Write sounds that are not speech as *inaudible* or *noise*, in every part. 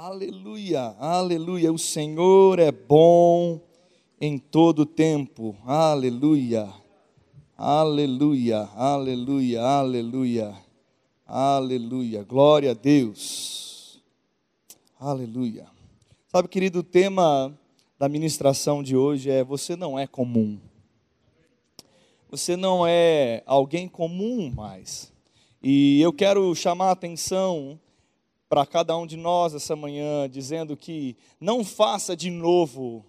Aleluia, aleluia. O Senhor é bom em todo tempo. Aleluia, aleluia, aleluia, aleluia, aleluia. Glória a Deus. Aleluia. Sabe, querido, o tema da ministração de hoje é: Você não é comum. Você não é alguém comum mais. E eu quero chamar a atenção para cada um de nós essa manhã, dizendo que não faça de novo,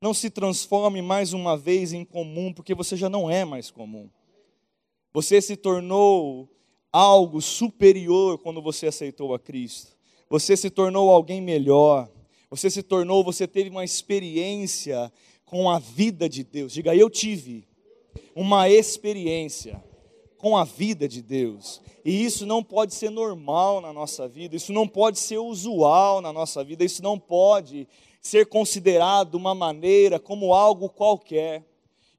não se transforme mais uma vez em comum, porque você já não é mais comum. Você se tornou algo superior quando você aceitou a Cristo. Você se tornou alguém melhor. Você se tornou, você teve uma experiência com a vida de Deus. Diga, eu tive uma experiência com a vida de Deus. E isso não pode ser normal na nossa vida, isso não pode ser usual na nossa vida, isso não pode ser considerado uma maneira como algo qualquer.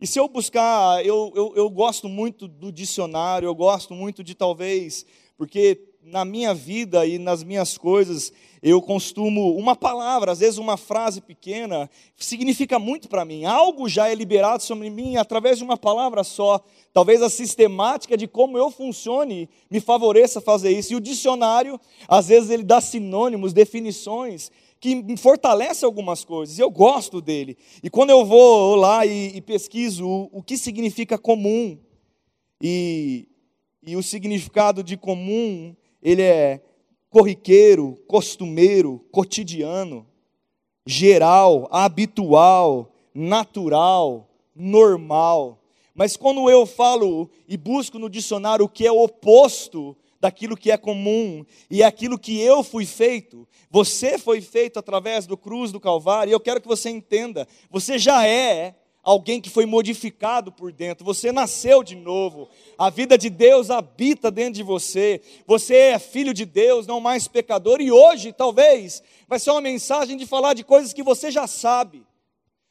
E se eu buscar, eu, eu, eu gosto muito do dicionário, eu gosto muito de talvez, porque na minha vida e nas minhas coisas, eu costumo, uma palavra, às vezes uma frase pequena, significa muito para mim. Algo já é liberado sobre mim através de uma palavra só. Talvez a sistemática de como eu funcione me favoreça fazer isso. E o dicionário, às vezes, ele dá sinônimos, definições que fortalece algumas coisas, eu gosto dele. E quando eu vou lá e, e pesquiso o, o, que significa comum, e, e o significado de comum, ele é corriqueiro, costumeiro, cotidiano, geral, habitual, natural, normal. Mas quando eu falo e busco no dicionário o que é oposto daquilo que é comum e aquilo que eu fui feito, você foi feito através do cruz do Calvário, e eu quero que você entenda, você já é alguém que foi modificado por dentro, você nasceu de novo, a vida de Deus habita dentro de você, você é filho de Deus, não mais pecador, e hoje, talvez, vai ser uma mensagem de falar de coisas que você já sabe.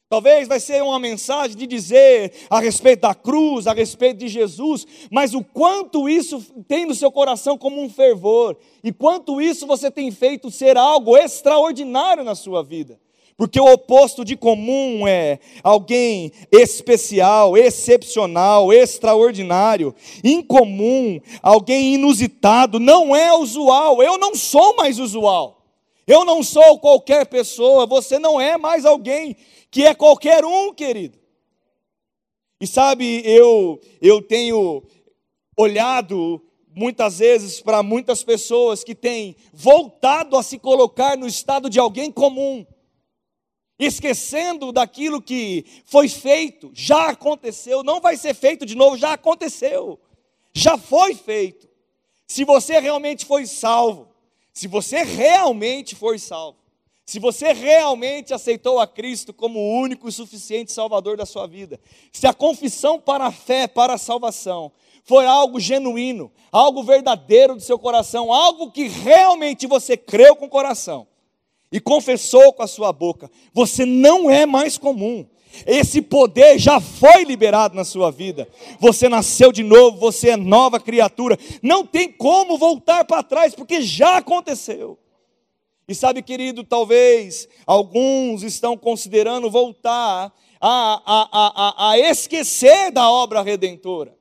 Talvez vai ser uma mensagem de dizer a respeito da cruz, a respeito de Jesus, mas o quanto isso tem no seu coração como um fervor, e quanto isso você tem feito ser algo extraordinário na sua vida. Porque o oposto de comum é alguém especial, excepcional, extraordinário. Incomum, alguém inusitado, não é usual. Eu não sou mais usual. Eu não sou qualquer pessoa, você não é mais alguém que é qualquer um, querido. E sabe, eu eu tenho olhado muitas vezes para muitas pessoas que têm voltado a se colocar no estado de alguém comum esquecendo daquilo que foi feito, já aconteceu, não vai ser feito de novo, já aconteceu, já foi feito. Se você realmente foi salvo, se você realmente foi salvo, se você realmente aceitou a Cristo como o único e suficiente Salvador da sua vida, se a confissão para a fé, para a salvação, foi algo genuíno, algo verdadeiro do seu coração, algo que realmente você creu com o coração, e confessou com a sua boca, você não é mais comum. Esse poder já foi liberado na sua vida. Você nasceu de novo, você é nova criatura. Não tem como voltar para trás, porque já aconteceu. E sabe, querido, talvez alguns estão considerando voltar a, a, a, a, esquecer da obra redentora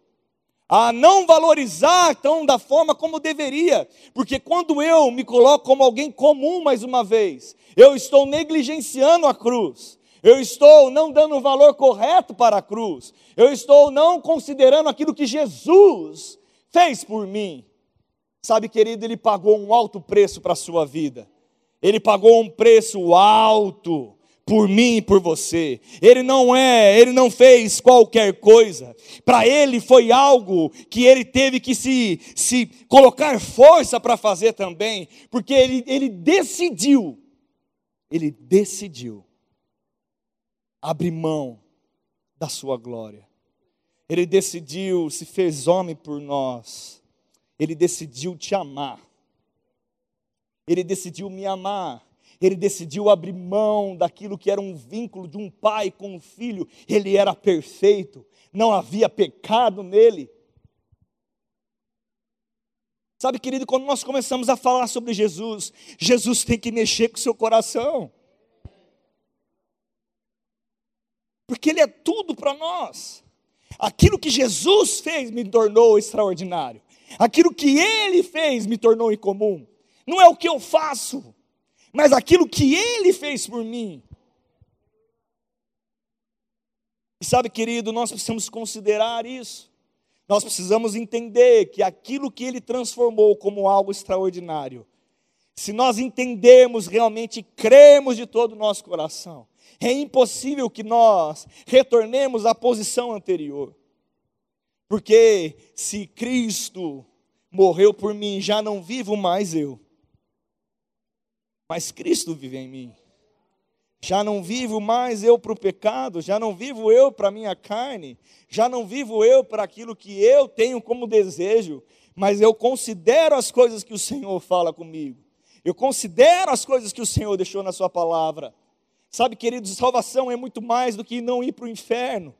a não valorizar tão da forma como deveria, porque quando eu me coloco como alguém comum mais uma vez, eu estou negligenciando a cruz, eu estou não dando o valor correto para a cruz, eu estou não considerando aquilo que Jesus fez por mim. Sabe, querido, ele pagou um alto preço para a sua vida, ele pagou um preço alto por mim e por você. Ele não é, ele não fez qualquer coisa. Para ele foi algo que ele teve que se, se colocar força para fazer também, porque ele, ele decidiu, ele decidiu abrir mão da sua glória. Ele decidiu, se fez homem por nós. Ele decidiu te amar. Ele decidiu me amar ele decidiu abrir mão daquilo que era um vínculo de um pai com um filho, ele era perfeito, não havia pecado nele. Sabe, querido, quando nós começamos a falar sobre Jesus, Jesus tem que mexer com o seu coração. Porque Ele é tudo para nós. Aquilo que Jesus fez me tornou extraordinário. Aquilo que Ele fez me tornou incomum. Não é o que eu faço, mas aquilo que Ele fez por mim. E sabe, querido, nós precisamos considerar isso. Nós precisamos entender que aquilo que Ele transformou como algo extraordinário, se nós entendemos realmente, cremos de todo o nosso coração, é impossível que nós retornemos à posição anterior. Porque se Cristo morreu por mim, já não vivo mais eu, mas Cristo vive em mim. Já não vivo mais eu para o pecado, já não vivo eu para a minha carne, já não vivo eu para aquilo que eu tenho como desejo, mas eu considero as coisas que o Senhor fala comigo, eu considero as coisas que o Senhor deixou na Sua palavra. Sabe, queridos, salvação é muito mais do que não ir para o inferno.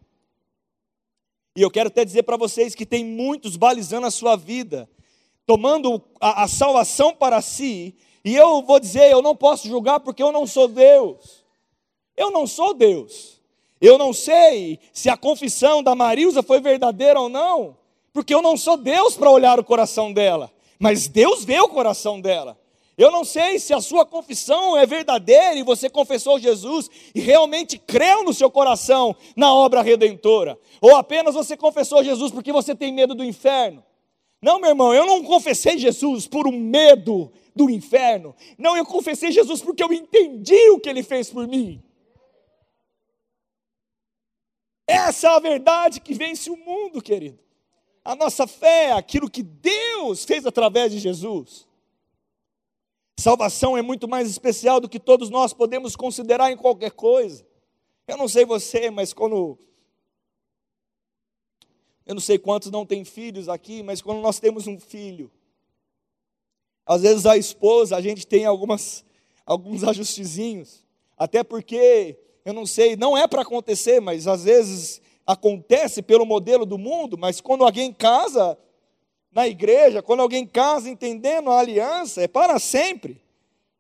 E eu quero até dizer para vocês que tem muitos balizando a sua vida, tomando a, a salvação para si, e eu vou dizer, eu não posso julgar porque eu não sou Deus. Eu não sou Deus. Eu não sei se a confissão da Marilza foi verdadeira ou não, porque eu não sou Deus para olhar o coração dela, mas Deus vê o coração dela. Eu não sei se a sua confissão é verdadeira e você confessou Jesus e realmente creu no seu coração na obra redentora, ou apenas você confessou Jesus porque você tem medo do inferno. Não, meu irmão, eu não confessei Jesus por um medo do inferno. Não, eu confessei Jesus porque eu entendi o que ele fez por mim. Essa é a verdade que vence o mundo, querido. A nossa fé é aquilo que Deus fez através de Jesus. Salvação é muito mais especial do que todos nós podemos considerar em qualquer coisa. Eu não sei você, mas quando. Eu não sei quantos não têm filhos aqui, mas quando nós temos um filho, às vezes a esposa, a gente tem algumas, alguns ajustezinhos, até porque eu não sei, não é para acontecer, mas às vezes acontece pelo modelo do mundo, mas quando alguém casa na igreja, quando alguém casa entendendo a aliança, é para sempre.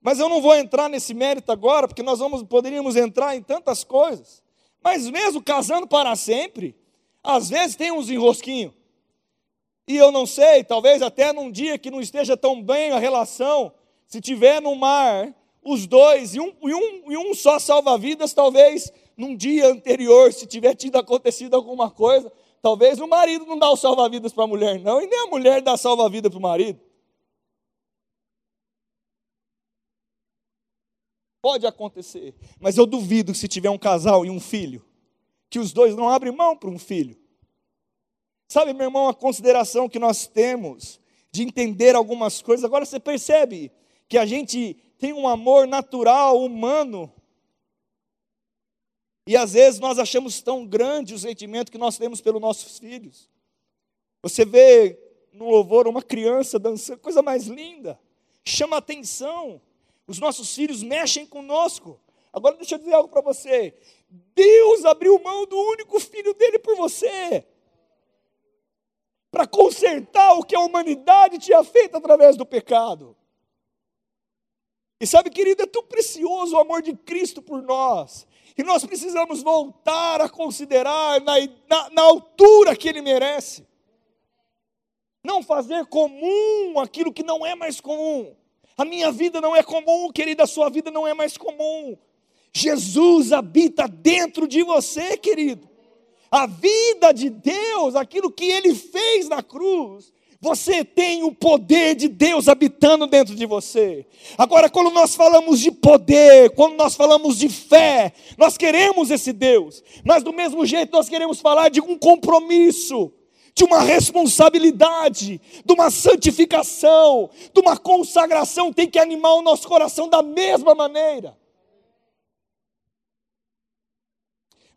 Mas eu não vou entrar nesse mérito agora, porque nós vamos, poderíamos entrar em tantas coisas. Mas mesmo casando para sempre, às vezes tem uns enrosquinhos. E eu não sei, talvez até num dia que não esteja tão bem a relação, se tiver no mar, os dois, e um, e um, e um só salva-vidas, talvez num dia anterior, se tiver tido acontecido alguma coisa, talvez o marido não dá o salva-vidas para a mulher, não, e nem a mulher dá salva-vida para o marido. Pode acontecer, mas eu duvido que se tiver um casal e um filho, que os dois não abrem mão para um filho. Sabe, meu irmão, a consideração que nós temos de entender algumas coisas. Agora você percebe que a gente tem um amor natural, humano. E às vezes nós achamos tão grande o sentimento que nós temos pelos nossos filhos. Você vê no louvor uma criança dançando, coisa mais linda, chama atenção. Os nossos filhos mexem conosco. Agora deixa eu dizer algo para você. Deus abriu mão do único filho dele por você. Para consertar o que a humanidade tinha feito através do pecado. E sabe, querido, é tão precioso o amor de Cristo por nós. E nós precisamos voltar a considerar na, na, na altura que Ele merece. Não fazer comum aquilo que não é mais comum. A minha vida não é comum, querida, a sua vida não é mais comum. Jesus habita dentro de você, querido. A vida de Deus, aquilo que Ele fez na cruz, você tem o poder de Deus habitando dentro de você. Agora, quando nós falamos de poder, quando nós falamos de fé, nós queremos esse Deus, mas do mesmo jeito nós queremos falar de um compromisso, de uma responsabilidade, de uma santificação, de uma consagração, tem que animar o nosso coração da mesma maneira.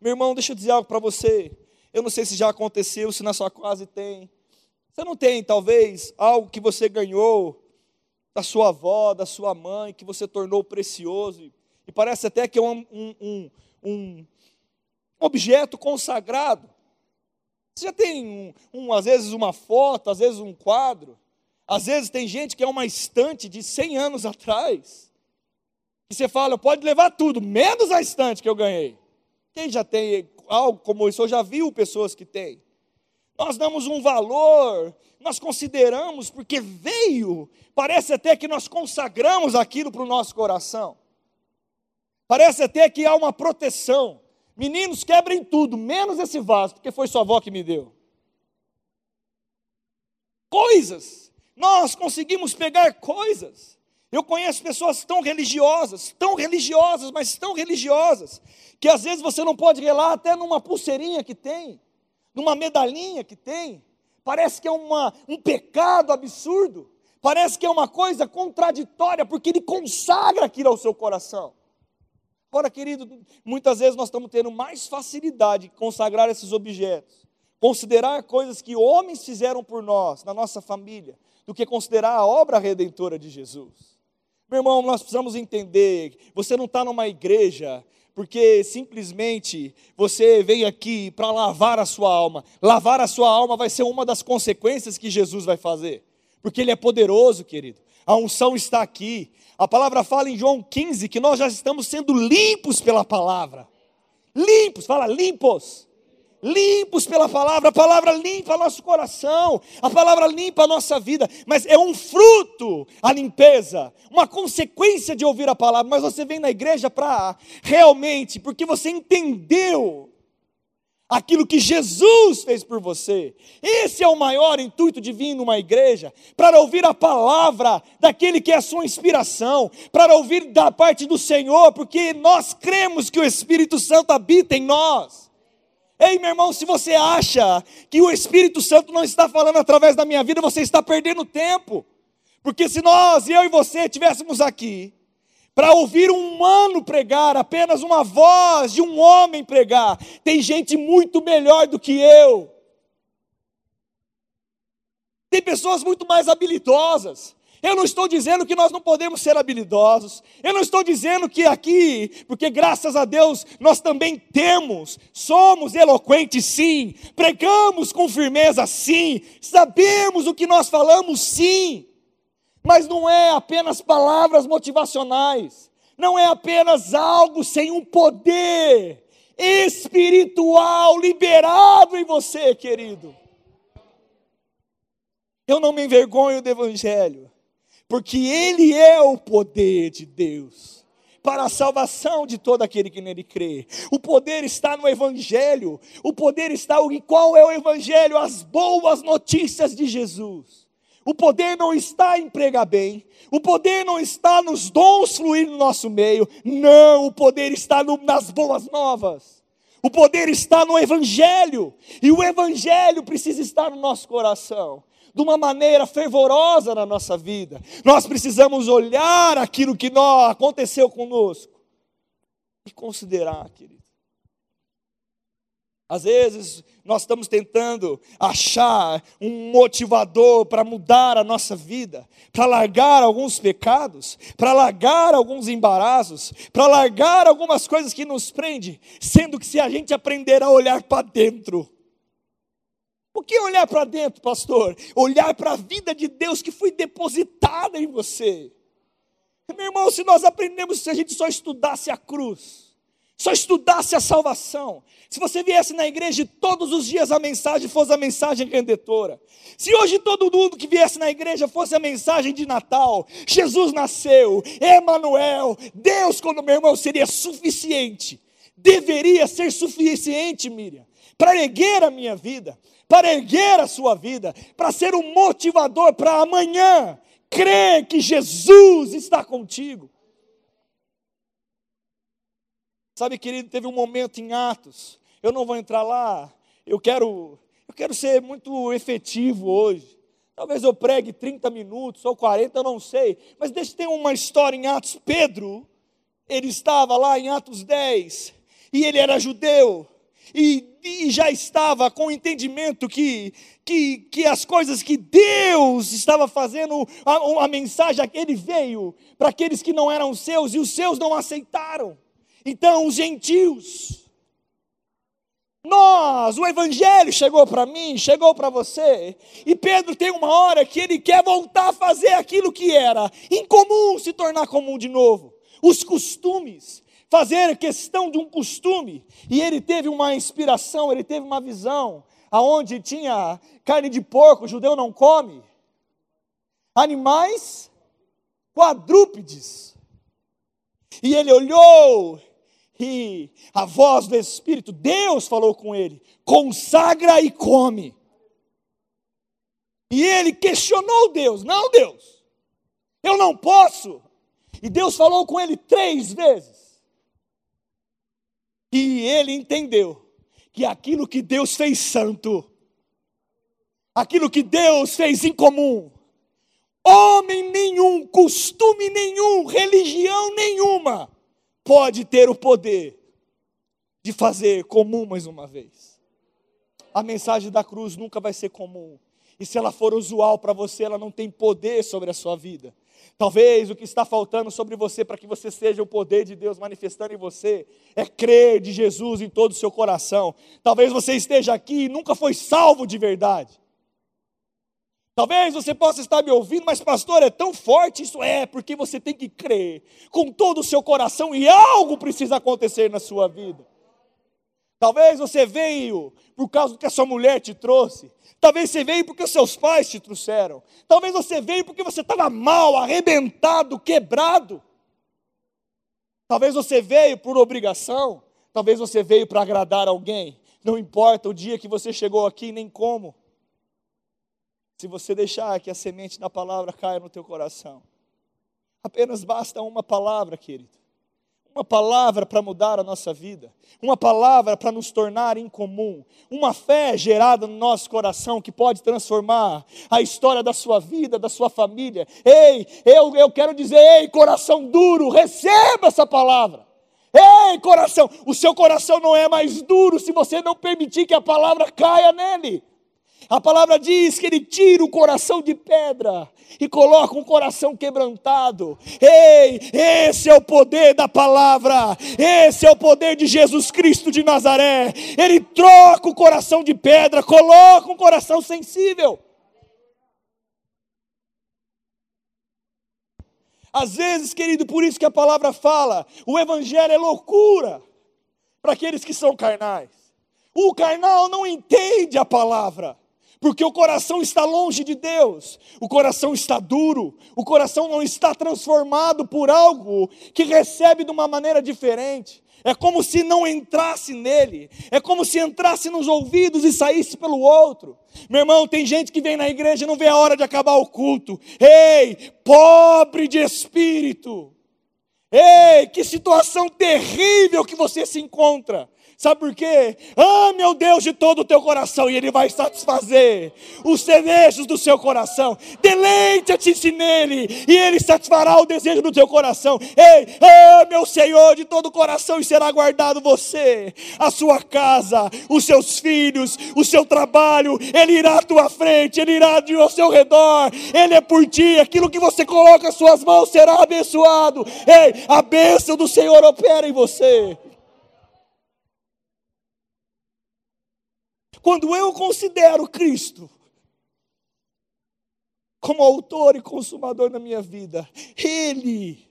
Meu irmão, deixa eu dizer algo para você. Eu não sei se já aconteceu, se na sua casa tem. Você não tem, talvez, algo que você ganhou da sua avó, da sua mãe, que você tornou precioso, e parece até que é um, um, um, um objeto consagrado. Você já tem, um, às vezes, uma foto, às vezes um quadro. Às vezes tem gente que é uma estante de 100 anos *laughs* atrás. E você fala, pode levar tudo, menos a estante que eu ganhei. Quem já tem algo como isso, ou já viu pessoas que têm? Nós damos um valor, nós consideramos, porque veio, parece até que nós consagramos aquilo para o nosso coração. Parece até que há uma proteção. Meninos, quebrem tudo, menos esse vaso, porque foi sua avó que me deu. Coisas. Nós conseguimos pegar coisas. Eu conheço pessoas tão religiosas, tão religiosas, mas tão religiosas, que às vezes você não pode relar até numa pulseirinha que tem, numa medalhinha que tem. Parece que é uma, um pecado absurdo, parece que é uma coisa contraditória, porque ele consagra aquilo ao seu coração. Ora, querido, muitas vezes nós estamos tendo mais facilidade de consagrar esses objetos, considerar coisas que homens fizeram por nós, na nossa família, do que considerar a obra redentora de Jesus. Meu irmão, nós precisamos entender: você não está numa igreja porque simplesmente você vem aqui para lavar a sua alma. Lavar a sua alma vai ser uma das consequências que Jesus vai fazer, porque Ele é poderoso, querido. A unção está aqui, a palavra fala em João 15 que nós já estamos sendo limpos pela palavra. Limpos, fala limpos. Limpos pela palavra, a palavra limpa nosso coração, a palavra limpa a nossa vida, mas é um fruto a limpeza, uma consequência de ouvir a palavra. Mas você vem na igreja para realmente, porque você entendeu aquilo que Jesus fez por você. Esse é o maior intuito de vir numa igreja, para ouvir a palavra daquele que é a sua inspiração, para ouvir da parte do Senhor, porque nós cremos que o Espírito Santo habita em nós. Ei, meu irmão, se você acha que o Espírito Santo não está falando através da minha vida, você está perdendo tempo. Porque se nós, eu e você, estivéssemos aqui, para ouvir um humano pregar, apenas uma voz de um homem pregar. Tem gente muito melhor do que eu. Tem pessoas muito mais habilidosas. Eu não estou dizendo que nós não podemos ser habilidosos. Eu não estou dizendo que aqui, porque graças a Deus nós também temos, somos eloquentes sim, pregamos com firmeza sim, sabemos o que nós falamos sim. Mas não é apenas palavras motivacionais, não é apenas algo sem um poder espiritual liberado em você, querido. Eu não me envergonho do Evangelho, porque ele é o poder de Deus para a salvação de todo aquele que nele crê. O poder está no Evangelho. O poder está. Qual é o Evangelho? As boas notícias de Jesus. O poder não está em pregar bem, o poder não está nos dons fluir no nosso meio, não, o poder está no, nas boas novas. O poder está no Evangelho, e o Evangelho precisa estar no nosso coração, de uma maneira fervorosa na nossa vida. Nós precisamos olhar aquilo que nós, aconteceu conosco e considerar, querido. Às vezes nós estamos tentando achar um motivador para mudar a nossa vida, para largar alguns pecados, para largar alguns embaraços, para largar algumas coisas que nos prendem, sendo que se a gente aprender a olhar para dentro, o que é olhar para dentro, pastor? Olhar para a vida de Deus que foi depositada em você. Meu irmão, se nós aprendemos, se a gente só estudasse a cruz, só estudasse a salvação, se você viesse na igreja e todos os dias a mensagem fosse a mensagem redentora, se hoje todo mundo que viesse na igreja fosse a mensagem de Natal, Jesus nasceu, Emanuel, Deus, quando meu irmão, seria suficiente, deveria ser suficiente, Miriam, para erguer a minha vida, para erguer a sua vida, para ser um motivador para amanhã, crer que Jesus está contigo. Sabe, querido, teve um momento em Atos, eu não vou entrar lá, eu quero, eu quero ser muito efetivo hoje. Talvez eu pregue 30 minutos ou 40, eu não sei. Mas deixa ter uma história em Atos. Pedro, ele estava lá em Atos 10, e ele era judeu, e, e já estava com o entendimento que, que, que as coisas que Deus estava fazendo, a, a mensagem, ele veio para aqueles que não eram seus, e os seus não aceitaram. Então, os gentios, Nós, o Evangelho chegou para mim, chegou para você, e Pedro tem uma hora que ele quer voltar a fazer aquilo que era incomum, se tornar comum de novo. Os costumes, fazer questão de um costume, e ele teve uma inspiração, ele teve uma visão, aonde tinha carne de porco, o judeu não come, animais quadrúpedes. E ele olhou e a voz do Espírito, Deus falou com ele: consagra e come. E ele questionou Deus: não, Deus, eu não posso. E Deus falou com ele três vezes. E ele entendeu que aquilo que Deus fez santo, aquilo que Deus fez em comum, homem nenhum, costume nenhum, religião nenhuma, pode ter o poder de fazer comum mais uma vez. A mensagem da cruz nunca vai ser comum. E se ela for usual para você, ela não tem poder sobre a sua vida. Talvez o que está faltando sobre você para que você seja o poder de Deus manifestando em você é crer de Jesus em todo o seu coração. Talvez você esteja aqui e nunca foi salvo de verdade. Talvez você possa estar me ouvindo, mas pastor, é tão forte isso é, porque você tem que crer com todo o seu coração e algo precisa acontecer na sua vida. Talvez você veio por causa do que a sua mulher te trouxe. Talvez você veio porque os seus pais te trouxeram. Talvez você veio porque você estava mal, arrebentado, quebrado. Talvez você veio por obrigação. Talvez você veio para agradar alguém. Não importa o dia que você chegou aqui, nem como se você deixar que a semente da palavra caia no teu coração. Apenas basta uma palavra, querido. Uma palavra para mudar a nossa vida, uma palavra para nos tornar incomum, uma fé gerada no nosso coração que pode transformar a história da sua vida, da sua família. Ei, eu, eu quero dizer, ei, coração duro, receba essa palavra. Ei, coração, o seu coração não é mais duro se você não permitir que a palavra caia nele. A palavra diz que ele tira o coração de pedra e coloca um coração quebrantado. Ei, esse é o poder da palavra, esse é o poder de Jesus Cristo de Nazaré. Ele troca o coração de pedra, coloca um coração sensível. Às vezes, querido, por isso que a palavra fala, o evangelho é loucura para aqueles que são carnais. O carnal não entende a palavra porque o coração está longe de Deus, o coração está duro, o coração não está transformado por algo que recebe de uma maneira diferente. É como se não entrasse nele, é como se entrasse nos ouvidos e saísse pelo outro. Meu irmão, tem gente que vem na igreja e não vê a hora de acabar o culto. Ei, pobre de espírito. Ei, que situação terrível que você se encontra. Sabe por quê? Ame ao Deus de todo o teu coração e Ele vai satisfazer os desejos do seu coração. Deleite-te nele e Ele satisfará o desejo do teu coração. Ei, ame ao Senhor de todo o coração e será guardado você, a sua casa, os seus filhos, o seu trabalho. Ele irá à tua frente, Ele irá ao seu redor. Ele é por ti. Aquilo que você coloca as suas mãos será abençoado. Ei, a bênção do Senhor opera em você. Quando eu considero Cristo como autor e consumador da minha vida, Ele,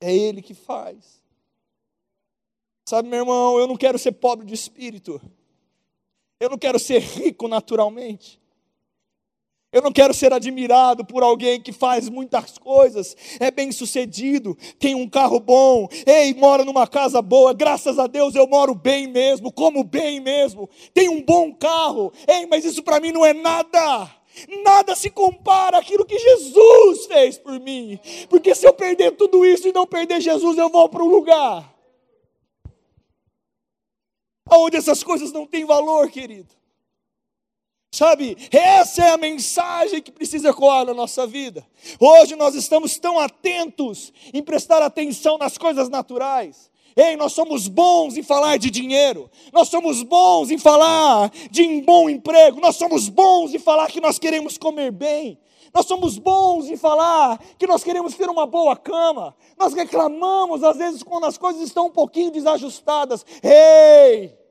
é Ele que faz. Sabe, meu irmão, eu não quero ser pobre de espírito, eu não quero ser rico naturalmente. Eu não quero ser admirado por alguém que faz muitas coisas, é bem sucedido, tem um carro bom, ei, mora numa casa boa, graças a Deus eu moro bem mesmo, como bem mesmo, tem um bom carro, ei, mas isso para mim não é nada. Nada se compara àquilo que Jesus fez por mim, porque se eu perder tudo isso e não perder Jesus, eu vou para um lugar onde essas coisas não têm valor, querido. Sabe, essa é a mensagem que precisa ecoar na nossa vida. Hoje nós estamos tão atentos em prestar atenção nas coisas naturais. Ei, nós somos bons em falar de dinheiro, nós somos bons em falar de um bom emprego, nós somos bons em falar que nós queremos comer bem. Nós somos bons em falar que nós queremos ter uma boa cama. Nós reclamamos às vezes quando as coisas estão um pouquinho desajustadas. Ei!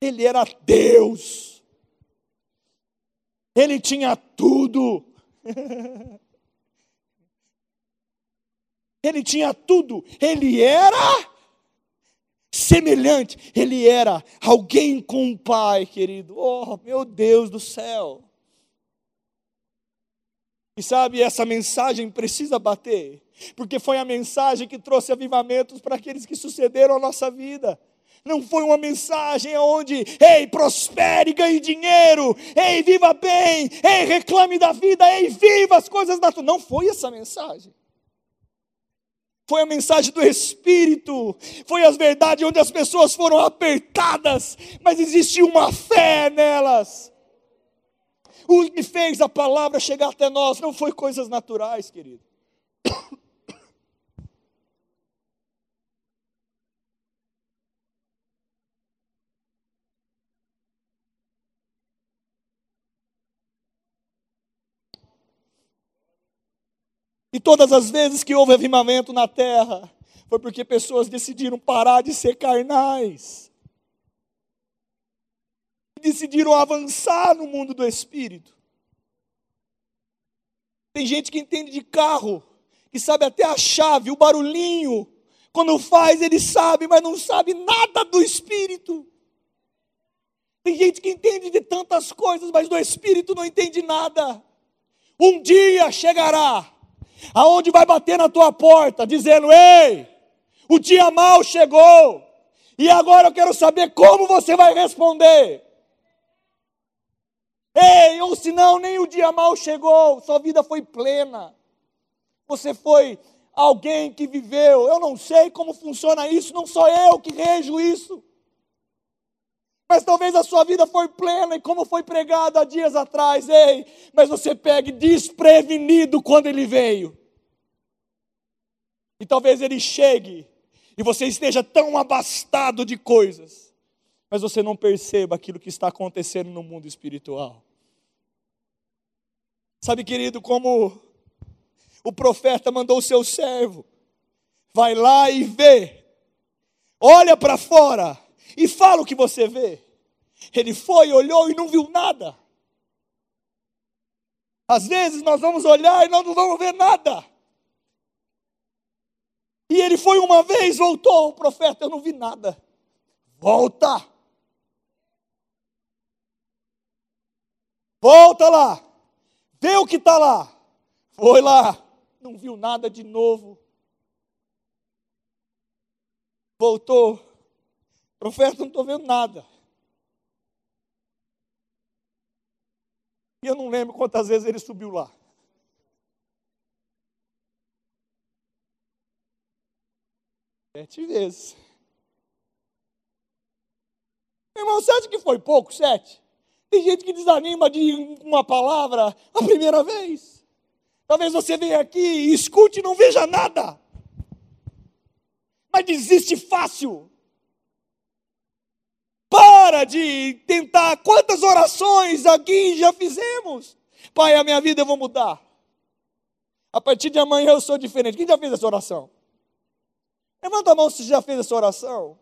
Ele era Deus. Ele tinha tudo. *laughs* Ele tinha tudo. Ele era semelhante. Ele era alguém com um pai, querido. Oh, meu Deus do céu. E sabe, essa mensagem precisa bater, porque foi a mensagem que trouxe avivamentos para aqueles que sucederam a nossa vida. Não foi uma mensagem onde, ei, prospere, ganhe dinheiro, ei, viva bem, ei, reclame da vida, ei, viva as coisas da tua. Não foi essa mensagem foi a mensagem do Espírito, foi as verdades onde as pessoas foram apertadas, mas existia uma fé nelas. O que fez a palavra chegar até nós não foi coisas naturais, querido. E todas as vezes que houve avivamento na terra, foi porque pessoas decidiram parar de ser carnais. Decidiram avançar no mundo do espírito. Tem gente que entende de carro, que sabe até a chave, o barulhinho. Quando faz, ele sabe, mas não sabe nada do espírito. Tem gente que entende de tantas coisas, mas do espírito não entende nada. Um dia chegará aonde vai bater na tua porta, dizendo: Ei, o dia mal chegou, e agora eu quero saber como você vai responder. Ei, ou senão nem o dia mal chegou, sua vida foi plena. Você foi alguém que viveu. Eu não sei como funciona isso, não sou eu que rejo isso. Mas talvez a sua vida foi plena e como foi pregado há dias atrás, ei, mas você pegue desprevenido quando ele veio. E talvez ele chegue e você esteja tão abastado de coisas, mas você não perceba aquilo que está acontecendo no mundo espiritual. Sabe, querido, como o profeta mandou o seu servo, vai lá e vê, olha para fora e fala o que você vê. Ele foi, olhou e não viu nada. Às vezes nós vamos olhar e nós não vamos ver nada. E ele foi uma vez, voltou, o profeta, eu não vi nada. Volta. Volta lá. Vê o que está lá. Foi lá. Não viu nada de novo. Voltou. Profeta, não estou vendo nada. E eu não lembro quantas vezes ele subiu lá. Sete vezes. Irmão, você acha que foi pouco, sete? Tem gente que desanima de uma palavra a primeira vez. Talvez você venha aqui e escute e não veja nada. Mas desiste fácil. De tentar. Quantas orações aqui já fizemos? Pai, a minha vida eu vou mudar. A partir de amanhã eu sou diferente. Quem já fez essa oração? Levanta a mão se já fez essa oração.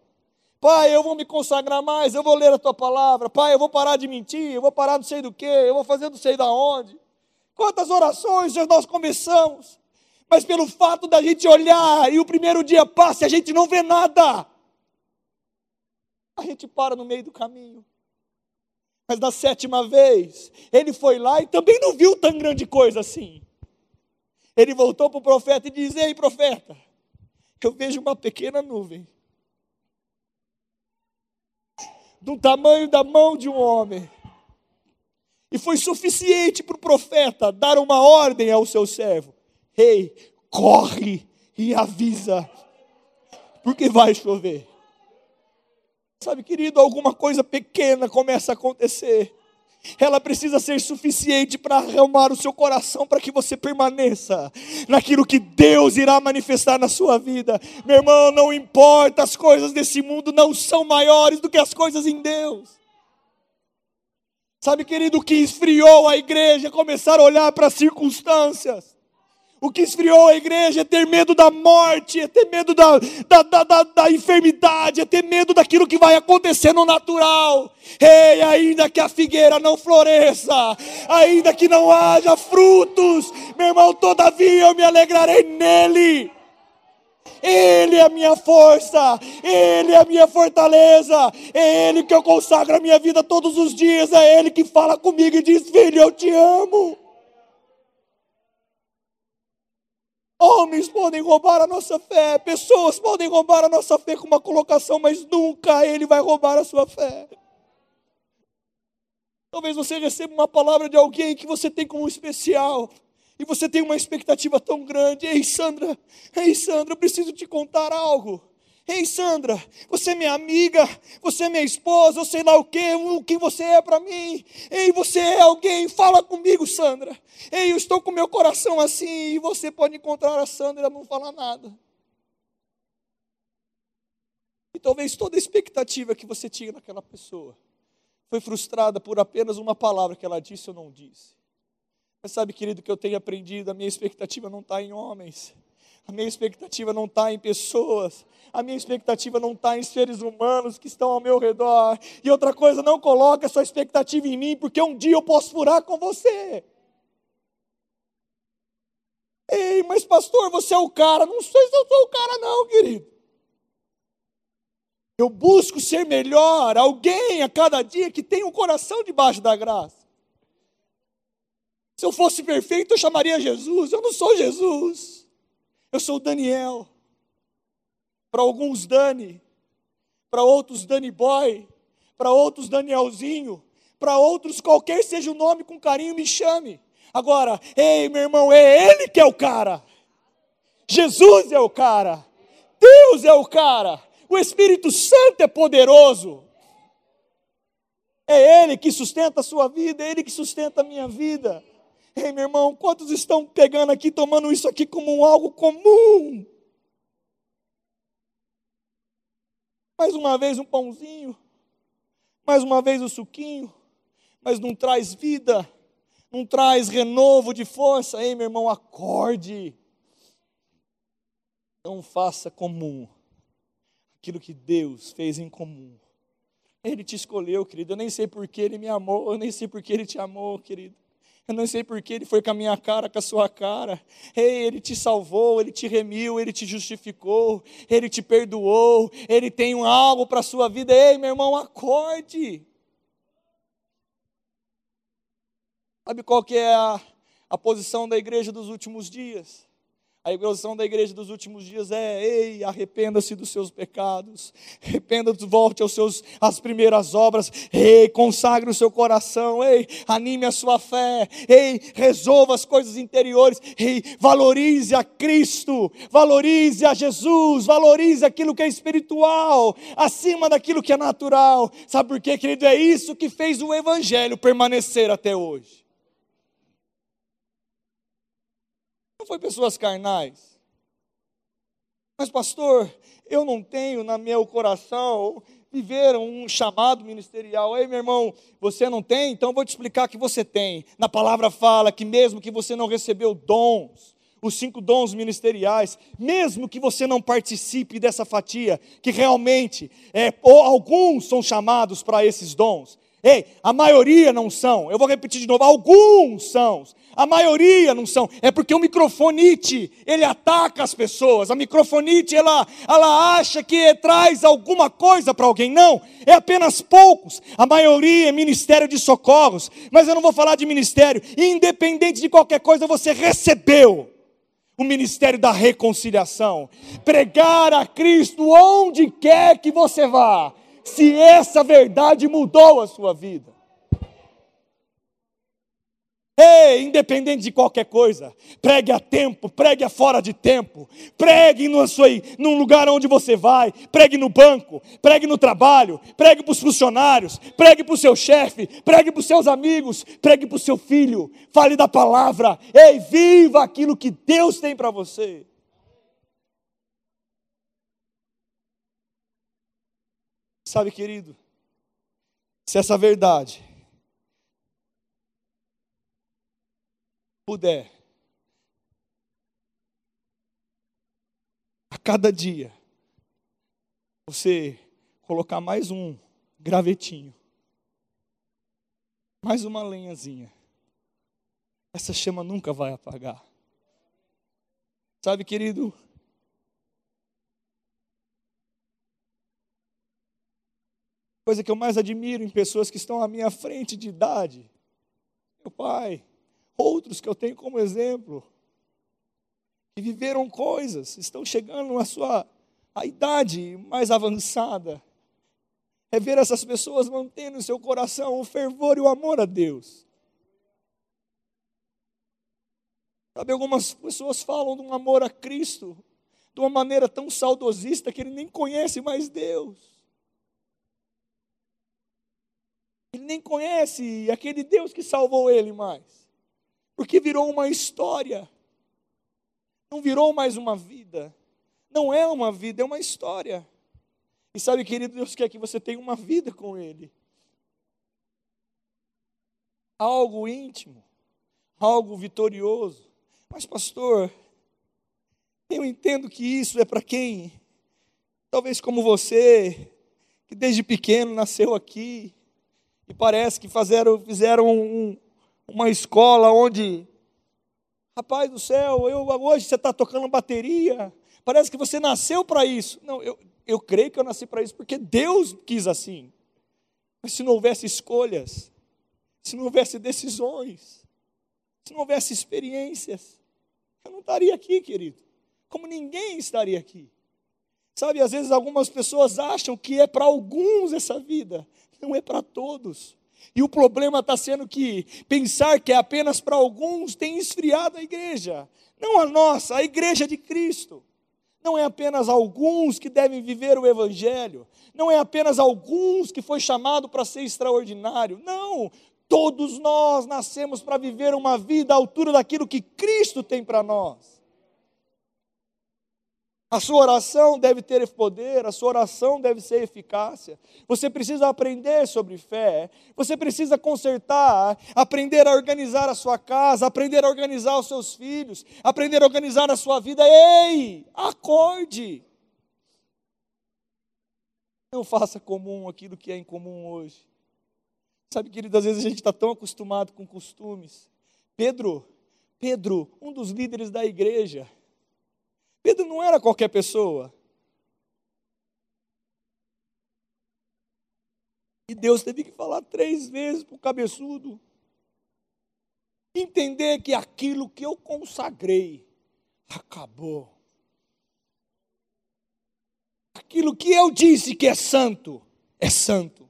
Pai, eu vou me consagrar mais, eu vou ler a tua palavra. Pai, eu vou parar de mentir, eu vou parar não sei do que, eu vou fazer não sei da onde. Quantas orações nós começamos, mas pelo fato da gente olhar e o primeiro dia passa a gente não vê nada, a gente para no meio do caminho. Mas na sétima vez, ele foi lá e também não viu tão grande coisa assim. Ele voltou para o profeta e diz: Ei, profeta, eu vejo uma pequena nuvem, do tamanho da mão de um homem. E foi suficiente para o profeta dar uma ordem ao seu servo: Ei, corre e avisa, porque vai chover. Sabe, querido, alguma coisa pequena começa a acontecer ela precisa ser suficiente para arrumar o seu coração para que você permaneça naquilo que Deus irá manifestar na sua vida. Meu irmão, não importa, as coisas desse mundo não são maiores do que as coisas em Deus. Sabe, querido, o que esfriou a igreja? Começar a olhar para as circunstâncias. O que esfriou a igreja é ter medo da morte, é ter medo da, da, da, da, da enfermidade, é ter medo daquilo que vai acontecer no natural. Ei, ainda que a figueira não floresça, ainda que não haja frutos, meu irmão, todavia eu me alegrarei nele. Ele é a minha força, Ele é a minha fortaleza, é Ele que eu consagro a minha vida todos os dias, é Ele que fala comigo e diz: Filho, eu te amo. Homens podem roubar a nossa fé, pessoas podem roubar a nossa fé com uma colocação, mas nunca Ele vai roubar a sua fé. Talvez você receba uma palavra de alguém que você tem como especial, e você tem uma expectativa tão grande. Ei, Sandra, ei, Sandra, eu preciso te contar algo. Ei, Sandra, você é minha amiga, você é minha esposa, eu sei lá o que, o que você é para mim. Ei, você é alguém, fala comigo, Sandra. Ei, eu estou com meu coração assim e você pode encontrar a Sandra e não falar nada. E talvez toda a expectativa que você tinha naquela pessoa foi frustrada por apenas uma palavra que ela disse ou não disse. Mas sabe, querido, que eu tenho aprendido, a minha expectativa não está em homens. A minha expectativa não está em pessoas. A minha expectativa não está em seres humanos que estão ao meu redor. E outra coisa, não coloque a sua expectativa em mim, porque um dia eu posso furar com você. Ei, mas pastor, você é o cara. Não sei se eu sou o cara, não, querido. Eu busco ser melhor, alguém a cada dia que tem um coração debaixo da graça. Se eu fosse perfeito, eu chamaria Jesus. Eu não sou Jesus. Eu sou Daniel. Para alguns, Dani. Para outros, Dani Boy. Para outros, Danielzinho. Para outros, qualquer seja o nome, com carinho me chame. Agora, ei, meu irmão, é Ele que é o cara. Jesus é o cara. Deus é o cara. O Espírito Santo é poderoso. É Ele que sustenta a sua vida, é Ele que sustenta a minha vida. Ei, meu irmão, quantos estão pegando aqui, tomando isso aqui como algo comum? Mais uma vez um pãozinho, mais uma vez o um suquinho, mas não traz vida, não traz renovo de força. Ei, meu irmão, acorde. Não faça comum aquilo que Deus fez em comum. Ele te escolheu, querido. Eu nem sei por que ele me amou, eu nem sei por que ele te amou, querido. Eu não sei por que ele foi com a minha cara, com a sua cara. Ei, ele te salvou, ele te remiu, ele te justificou, ele te perdoou, ele tem um algo para a sua vida. Ei, meu irmão, acorde. Sabe qual que é a, a posição da igreja dos últimos dias? A evolução da igreja dos últimos dias é: ei, arrependa-se dos seus pecados, arrependa-se, volte aos seus, às primeiras obras, ei, consagre o seu coração, ei, anime a sua fé, ei, resolva as coisas interiores, ei, valorize a Cristo, valorize a Jesus, valorize aquilo que é espiritual, acima daquilo que é natural. Sabe por quê, querido? É isso que fez o Evangelho permanecer até hoje. Não foi pessoas carnais. Mas, pastor, eu não tenho na meu coração viver um chamado ministerial. Ei, meu irmão, você não tem? Então vou te explicar que você tem. Na palavra fala que mesmo que você não recebeu dons, os cinco dons ministeriais, mesmo que você não participe dessa fatia, que realmente é, ou alguns são chamados para esses dons. Ei, a maioria não são. Eu vou repetir de novo, alguns são. A maioria não são. É porque o microfonite, ele ataca as pessoas. A microfonite, ela, ela acha que traz alguma coisa para alguém. Não, é apenas poucos. A maioria é ministério de socorros. Mas eu não vou falar de ministério. Independente de qualquer coisa, você recebeu o ministério da reconciliação. Pregar a Cristo onde quer que você vá. Se essa verdade mudou a sua vida. Ei, independente de qualquer coisa, pregue a tempo, pregue a fora de tempo, pregue no sua, num lugar onde você vai, pregue no banco, pregue no trabalho, pregue para os funcionários, pregue para o seu chefe, pregue para os seus amigos, pregue para o seu filho, fale da palavra, ei, viva aquilo que Deus tem para você. Sabe, querido, se essa verdade puder, a cada dia, você colocar mais um gravetinho, mais uma lenhazinha, essa chama nunca vai apagar. Sabe, querido, coisa que eu mais admiro em pessoas que estão à minha frente de idade, meu pai, outros que eu tenho como exemplo, que viveram coisas, estão chegando à sua a idade mais avançada, é ver essas pessoas mantendo em seu coração o fervor e o amor a Deus. Sabe, algumas pessoas falam de um amor a Cristo de uma maneira tão saudosista que ele nem conhece mais Deus. Ele nem conhece aquele Deus que salvou ele mais. Porque virou uma história. Não virou mais uma vida. Não é uma vida, é uma história. E sabe, querido, Deus quer que você tenha uma vida com Ele. Algo íntimo, algo vitorioso. Mas, pastor, eu entendo que isso é para quem, talvez como você, que desde pequeno nasceu aqui, e parece que fizeram, fizeram um, uma escola onde, rapaz do céu, eu, hoje você está tocando bateria, parece que você nasceu para isso. Não, eu, eu creio que eu nasci para isso porque Deus quis assim. Mas se não houvesse escolhas, se não houvesse decisões, se não houvesse experiências, eu não estaria aqui, querido. Como ninguém estaria aqui. Sabe, às vezes algumas pessoas acham que é para alguns essa vida, não é para todos. E o problema está sendo que pensar que é apenas para alguns tem esfriado a igreja. Não a nossa, a igreja de Cristo. Não é apenas alguns que devem viver o Evangelho. Não é apenas alguns que foi chamado para ser extraordinário. Não, todos nós nascemos para viver uma vida à altura daquilo que Cristo tem para nós. A sua oração deve ter poder, a sua oração deve ser eficácia. Você precisa aprender sobre fé, você precisa consertar, aprender a organizar a sua casa, aprender a organizar os seus filhos, aprender a organizar a sua vida. Ei, acorde! Não faça comum aquilo que é incomum hoje. Sabe, querido, às vezes a gente está tão acostumado com costumes. Pedro, Pedro, um dos líderes da igreja, Pedro não era qualquer pessoa. E Deus teve que falar três vezes para o cabeçudo. Entender que aquilo que eu consagrei acabou. Aquilo que eu disse que é santo, é santo.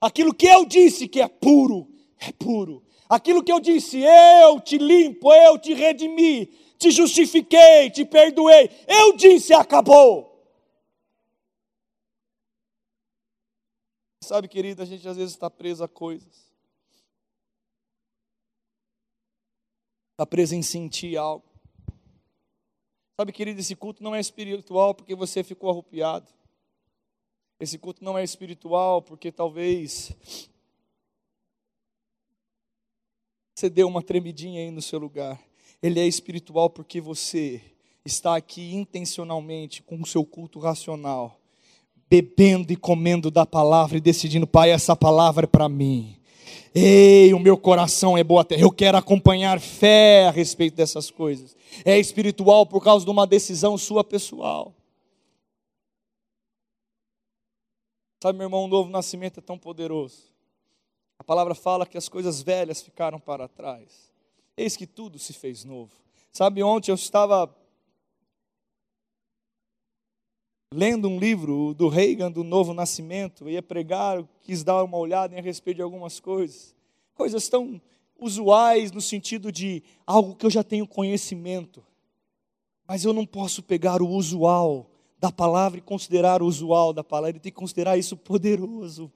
Aquilo que eu disse que é puro, é puro. Aquilo que eu disse, eu te limpo, eu te redimi, te justifiquei, te perdoei. Eu disse, acabou. Sabe, querido, a gente às vezes está preso a coisas. Está preso em sentir algo. Sabe, querido, esse culto não é espiritual porque você ficou arrupiado. Esse culto não é espiritual porque talvez você deu uma tremidinha aí no seu lugar ele é espiritual porque você está aqui intencionalmente com o seu culto racional, bebendo e comendo da palavra e decidindo, Pai, essa palavra é para mim. Ei, o meu coração é boa terra. Eu quero acompanhar fé a respeito dessas coisas. É espiritual por causa de uma decisão sua pessoal. Sabe, meu irmão, o novo nascimento é tão poderoso. A palavra fala que as coisas velhas ficaram para trás eis que tudo se fez novo. Sabe, ontem eu estava lendo um livro do Reagan, do Novo Nascimento, ia pregar, quis dar uma olhada a respeito de algumas coisas. Coisas tão usuais no sentido de algo que eu já tenho conhecimento. Mas eu não posso pegar o usual da palavra e considerar o usual da palavra, ele tem que considerar isso poderoso.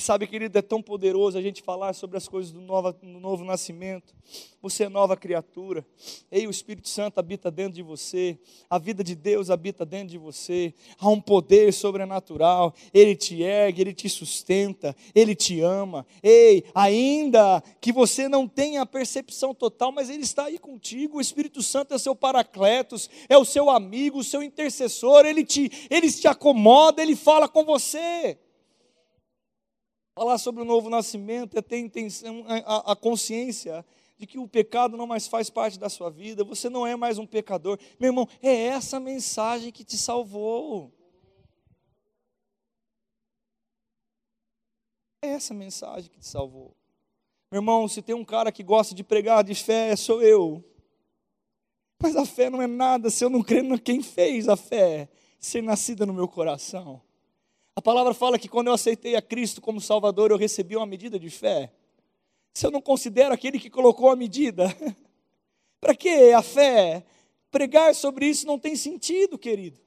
Sabe, querido, é tão poderoso a gente falar sobre as coisas do novo, do novo nascimento. Você é nova criatura. Ei, o Espírito Santo habita dentro de você. A vida de Deus habita dentro de você. Há um poder sobrenatural. Ele te ergue, ele te sustenta, ele te ama. Ei, ainda que você não tenha a percepção total, mas ele está aí contigo. O Espírito Santo é seu paracletos, é o seu amigo, o seu intercessor. Ele te, ele te acomoda, ele fala com você. Falar sobre o novo nascimento é ter intenção, a, a consciência de que o pecado não mais faz parte da sua vida, você não é mais um pecador. Meu irmão, é essa mensagem que te salvou. É essa mensagem que te salvou. Meu irmão, se tem um cara que gosta de pregar de fé, sou eu. Mas a fé não é nada se eu não crer no quem fez a fé ser nascida no meu coração. A palavra fala que quando eu aceitei a Cristo como Salvador, eu recebi uma medida de fé. Se eu não considero aquele que colocou a medida, *laughs* para que a fé? Pregar sobre isso não tem sentido, querido.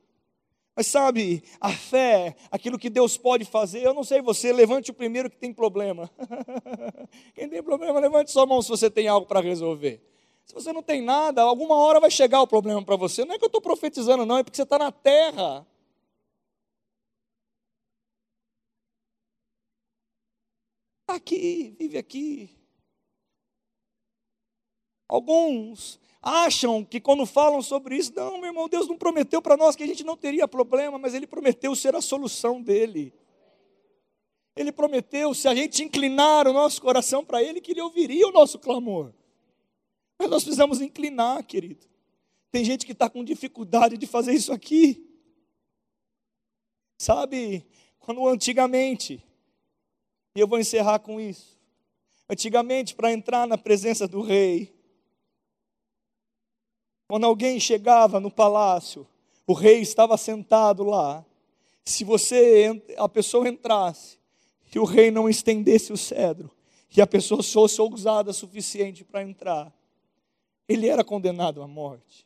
Mas sabe, a fé, aquilo que Deus pode fazer, eu não sei você, levante o primeiro que tem problema. *laughs* Quem tem problema, levante sua mão se você tem algo para resolver. Se você não tem nada, alguma hora vai chegar o problema para você. Não é que eu estou profetizando, não, é porque você está na terra. Aqui, vive aqui. Alguns acham que quando falam sobre isso, não, meu irmão, Deus não prometeu para nós que a gente não teria problema, mas Ele prometeu ser a solução dele. Ele prometeu, se a gente inclinar o nosso coração para Ele, que Ele ouviria o nosso clamor. Mas nós precisamos inclinar, querido. Tem gente que está com dificuldade de fazer isso aqui. Sabe, quando antigamente e eu vou encerrar com isso. Antigamente, para entrar na presença do rei, quando alguém chegava no palácio, o rei estava sentado lá. Se você, a pessoa entrasse e o rei não estendesse o cedro, e a pessoa fosse ousada o suficiente para entrar, ele era condenado à morte.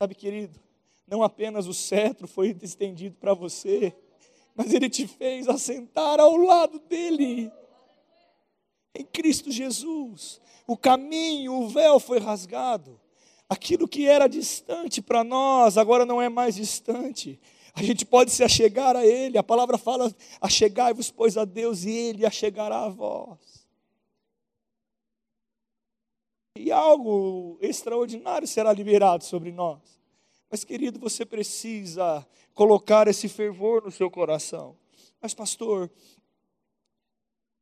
Sabe, querido, não apenas o cetro foi estendido para você, mas Ele te fez assentar ao lado dele. Em Cristo Jesus, o caminho, o véu foi rasgado. Aquilo que era distante para nós, agora não é mais distante. A gente pode se achegar a Ele. A palavra fala: achegai-vos, pois, a Deus, e Ele achegará a vós. E algo extraordinário será liberado sobre nós. Mas, querido, você precisa colocar esse fervor no seu coração. Mas, pastor,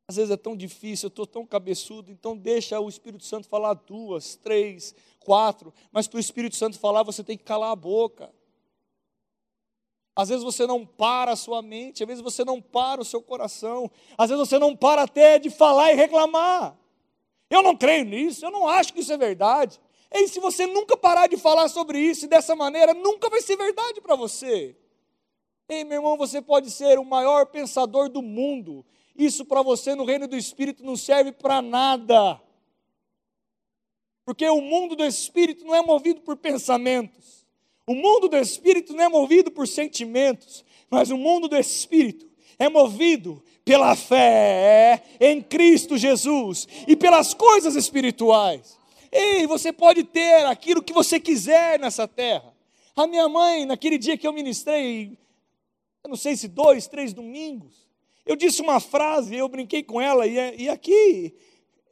às vezes é tão difícil, eu estou tão cabeçudo, então deixa o Espírito Santo falar duas, três, quatro, mas para o Espírito Santo falar você tem que calar a boca. Às vezes você não para a sua mente, às vezes você não para o seu coração, às vezes você não para até de falar e reclamar. Eu não creio nisso, eu não acho que isso é verdade. E se você nunca parar de falar sobre isso dessa maneira, nunca vai ser verdade para você. Ei, meu irmão, você pode ser o maior pensador do mundo. Isso para você no reino do Espírito não serve para nada. Porque o mundo do Espírito não é movido por pensamentos. O mundo do Espírito não é movido por sentimentos. Mas o mundo do Espírito é movido pela fé em Cristo Jesus e pelas coisas espirituais. Ei, você pode ter aquilo que você quiser nessa terra. A minha mãe, naquele dia que eu ministrei, eu não sei se dois, três domingos, eu disse uma frase, eu brinquei com ela, e, é, e aqui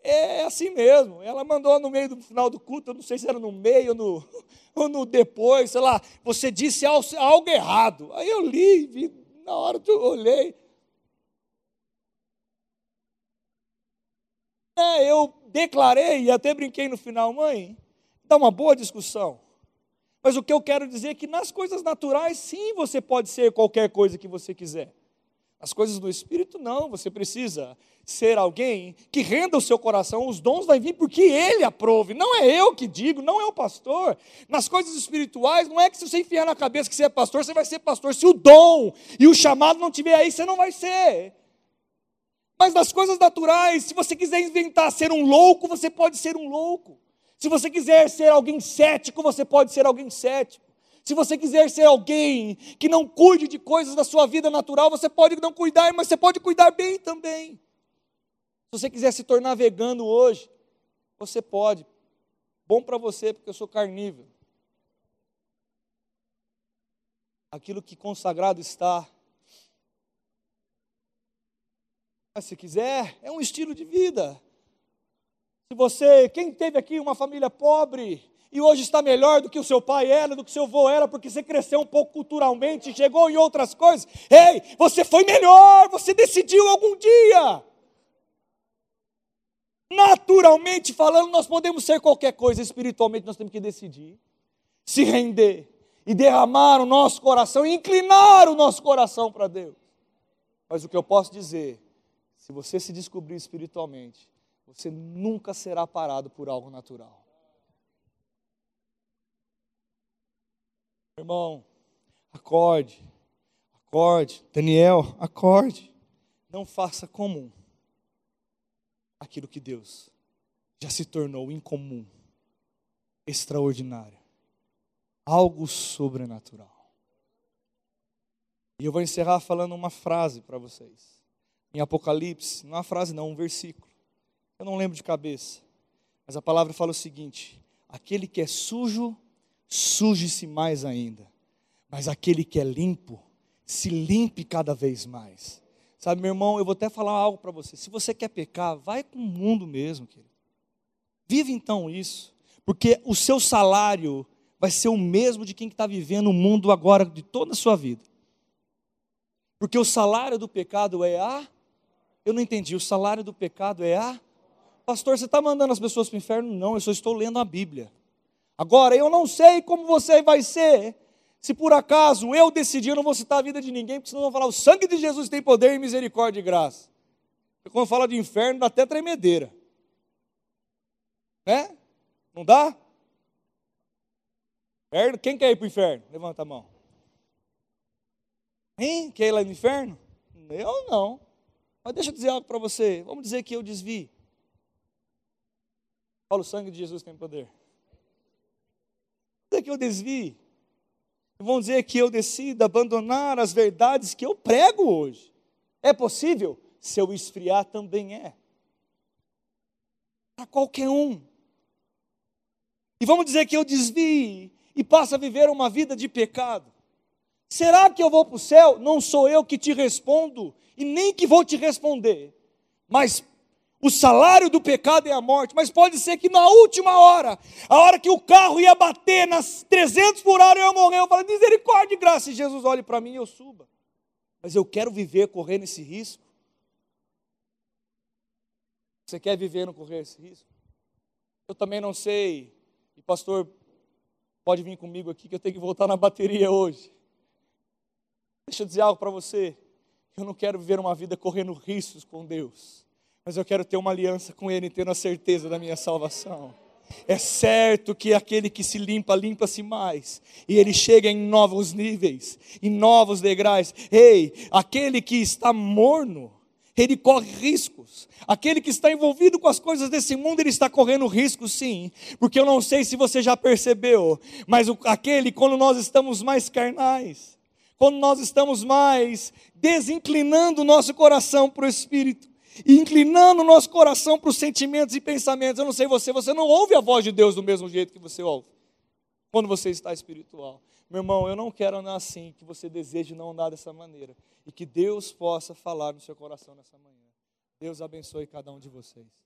é assim mesmo. Ela mandou no meio do final do culto, eu não sei se era no meio ou no, *laughs* ou no depois, sei lá, você disse algo errado. Aí eu li, vi, na hora eu olhei. É, eu declarei e até brinquei no final, mãe, dá uma boa discussão. Mas o que eu quero dizer é que nas coisas naturais, sim, você pode ser qualquer coisa que você quiser. As coisas do Espírito, não. Você precisa ser alguém que renda o seu coração. Os dons vão vir porque Ele aprove. Não é eu que digo, não é o pastor. Nas coisas espirituais, não é que se você enfiar na cabeça que você é pastor, você vai ser pastor. Se o dom e o chamado não tiver aí, você não vai ser. Mas nas coisas naturais, se você quiser inventar ser um louco, você pode ser um louco. Se você quiser ser alguém cético, você pode ser alguém cético. Se você quiser ser alguém que não cuide de coisas da sua vida natural, você pode não cuidar, mas você pode cuidar bem também. Se você quiser se tornar vegano hoje, você pode. Bom para você, porque eu sou carnívoro. Aquilo que consagrado está. Mas se quiser, é um estilo de vida. Se você, quem teve aqui uma família pobre, e hoje está melhor do que o seu pai era, do que o seu avô era, porque você cresceu um pouco culturalmente, chegou em outras coisas. Ei, você foi melhor, você decidiu algum dia. Naturalmente falando, nós podemos ser qualquer coisa, espiritualmente nós temos que decidir, se render e derramar o nosso coração, inclinar o nosso coração para Deus. Mas o que eu posso dizer, se você se descobrir espiritualmente, você nunca será parado por algo natural. Irmão, acorde, acorde. Daniel, acorde. Não faça comum aquilo que Deus já se tornou incomum, extraordinário, algo sobrenatural. E eu vou encerrar falando uma frase para vocês. Em Apocalipse, não é uma frase, não, um versículo. Eu não lembro de cabeça, mas a palavra fala o seguinte: aquele que é sujo suje-se mais ainda. Mas aquele que é limpo, se limpe cada vez mais. Sabe, meu irmão, eu vou até falar algo para você. Se você quer pecar, vai com o mundo mesmo, querido. Vive então isso, porque o seu salário vai ser o mesmo de quem está vivendo o mundo agora, de toda a sua vida. Porque o salário do pecado é a. Eu não entendi, o salário do pecado é a. Pastor, você está mandando as pessoas para o inferno? Não, eu só estou lendo a Bíblia. Agora, eu não sei como você vai ser, se por acaso eu decidir, eu não vou citar a vida de ninguém, porque senão vão falar, o sangue de Jesus tem poder e misericórdia e graça. Quando fala de inferno, dá até tremedeira. Né? Não dá? Quem quer ir para o inferno? Levanta a mão. Hein? Quer ir lá no inferno? Eu não. Mas deixa eu dizer algo para você. Vamos dizer que eu desvie. Fala, o sangue de Jesus tem poder dizer que eu desvie. Vão dizer que eu decida abandonar as verdades que eu prego hoje. É possível? Se eu esfriar, também é. Para qualquer um. E vamos dizer que eu desvie e passe a viver uma vida de pecado. Será que eu vou para o céu? Não sou eu que te respondo e nem que vou te responder. Mas o salário do pecado é a morte, mas pode ser que na última hora, a hora que o carro ia bater nas 300 por hora, eu morrer. Eu falei, misericórdia e graça. E Jesus olhe para mim e eu suba. Mas eu quero viver correndo esse risco. Você quer viver não correr esse risco? Eu também não sei. E pastor, pode vir comigo aqui que eu tenho que voltar na bateria hoje. Deixa eu dizer algo para você. Eu não quero viver uma vida correndo riscos com Deus mas eu quero ter uma aliança com Ele, tendo a certeza da minha salvação. É certo que aquele que se limpa, limpa-se mais, e ele chega em novos níveis, em novos degraus. Ei, aquele que está morno, ele corre riscos. Aquele que está envolvido com as coisas desse mundo, ele está correndo riscos sim, porque eu não sei se você já percebeu, mas aquele, quando nós estamos mais carnais, quando nós estamos mais desinclinando o nosso coração para o Espírito, e inclinando o nosso coração para os sentimentos e pensamentos. Eu não sei você, você não ouve a voz de Deus do mesmo jeito que você ouve quando você está espiritual. Meu irmão, eu não quero andar assim, que você deseje não andar dessa maneira e que Deus possa falar no seu coração nessa manhã. Deus abençoe cada um de vocês.